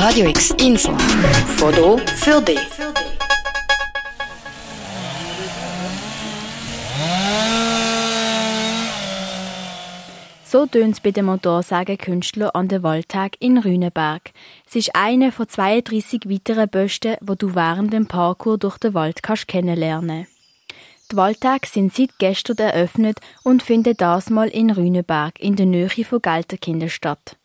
Radio X Info. Foto für dich. So tönt es bei den Motorsägenkünstlern an der Waldtag in Rüneberg. Es ist einer von 32 weiteren Bösten, wo du während dem Parkour durch den Wald kannst kennenlernen. Die Waldtage sind seit gestern eröffnet und finden das mal in Rüneberg in der Nähe von Gelterkinden statt.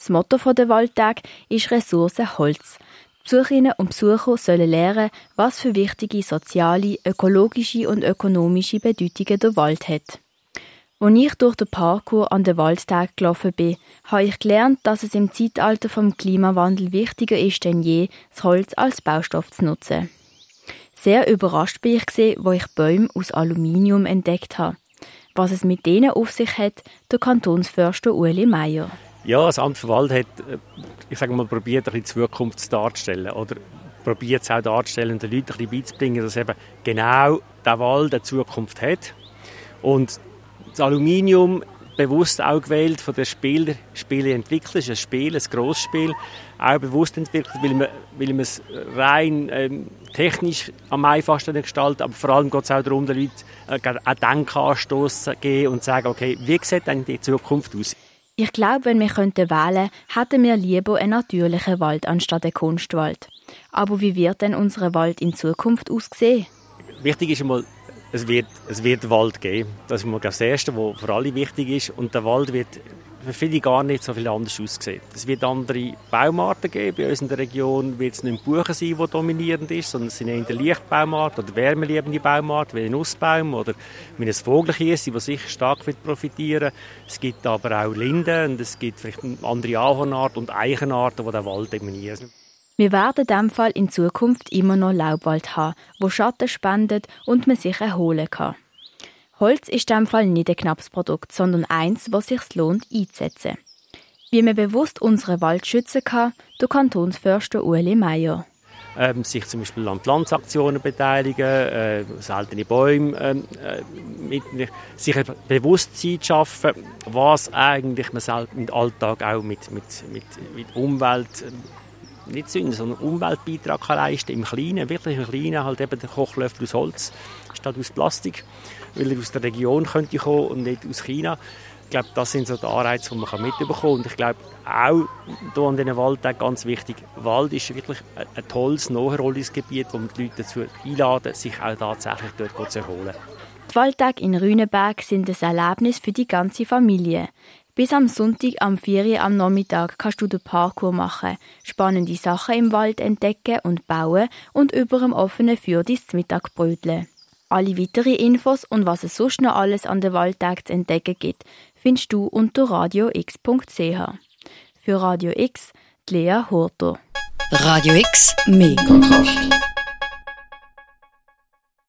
Das Motto der Waldtag ist Ressource Holz. Besucherinnen und Besucher sollen lernen, was für wichtige soziale, ökologische und ökonomische Bedeutungen der Wald hat. Als ich durch den Parkour an den Waldtag gelaufen bin, habe ich gelernt, dass es im Zeitalter vom Klimawandel wichtiger ist denn je, das Holz als Baustoff zu nutzen. Sehr überrascht bin ich, wo ich Bäume aus Aluminium entdeckt habe. Was es mit denen auf sich hat, der Kantonsförster Ueli Meier. Ja, das Amt für Wald hat, äh, ich sage mal, probiert, die Zukunft darzustellen. Oder probiert es auch darzustellen, den Leuten ein bisschen beizubringen, dass eben genau der Wald eine Zukunft hat. Und das Aluminium bewusst auch gewählt von den Spielern, Spieleentwicklern, es ist ein Spiel, ein grosses Spiel, auch bewusst entwickelt, weil man, weil man es rein ähm, technisch am einfachsten gestaltet, aber vor allem geht es auch darum, den Leuten äh, einen Denkanstoss zu geben und zu sagen, okay, wie sieht denn die Zukunft aus? Ich glaube, wenn wir könnten wählen, hätten wir lieber einen natürlichen Wald anstatt einen Kunstwald. Aber wie wird denn unser Wald in Zukunft aussehen? Wichtig ist einmal, es wird, es wird Wald geben. Das ist mal das Erste, was für alle wichtig ist. Und der Wald wird für viele gar nicht so viel anders aussehen. Es wird andere Baumarten geben. Bei uns in der Region wird es nicht Buchen sein, die dominierend ist, sondern es sind eher Lichtbaumarten oder wärmeliebende Baumarten, wie ein Nussbaum oder wie ein Vogelkiese, die sicher stark wird profitieren Es gibt aber auch Linden und es gibt vielleicht andere Ahornarten und Eichenarten, die den Wald dominieren. Wir werden in diesem Fall in Zukunft immer noch Laubwald haben, wo Schatten spendet und man sich erholen kann. Holz ist in diesem Fall nicht ein knappes Produkt, sondern eins, was sich lohnt einzusetzen. Wie man bewusst unseren Wald schützen kann, der Kantonsförster Ueli Meier. Ähm, sich zum Beispiel an Pflanzaktionen beteiligen, äh, seltene Bäume ähm, äh, mit, sich ein Bewusstsein schaffen, was eigentlich man im Alltag auch mit, mit, mit, mit Umwelt ähm, nicht Sünde, sondern Umweltbeitrag kann leisten im Kleinen, wirklich im Kleinen, halt eben der Kochlöffel aus Holz statt aus Plastik, weil er aus der Region könnte kommen und nicht aus China. Ich glaube, das sind so die Anreize, die man mitbekommen kann. Und ich glaube, auch hier an diesen Waldtagen ganz wichtig, Wald ist wirklich ein, tolles Nachherholungsgebiet, wo man die Leute dazu einladen, sich auch tatsächlich dort zu erholen. Die Waldtage in Rüneberg sind ein Erlebnis für die ganze Familie. Bis am Sonntag am 4 am Nachmittag kannst du den Parkour machen, spannende Sachen im Wald entdecken und bauen und über dem offenen Feuer dein Mittag bröteln. Alle weiteren Infos und was es sonst noch alles an den Waldtag zu entdecken gibt, findest du unter radiox.ch. Für Radio X, Lea Horter. Radio X, mehr Kontrast.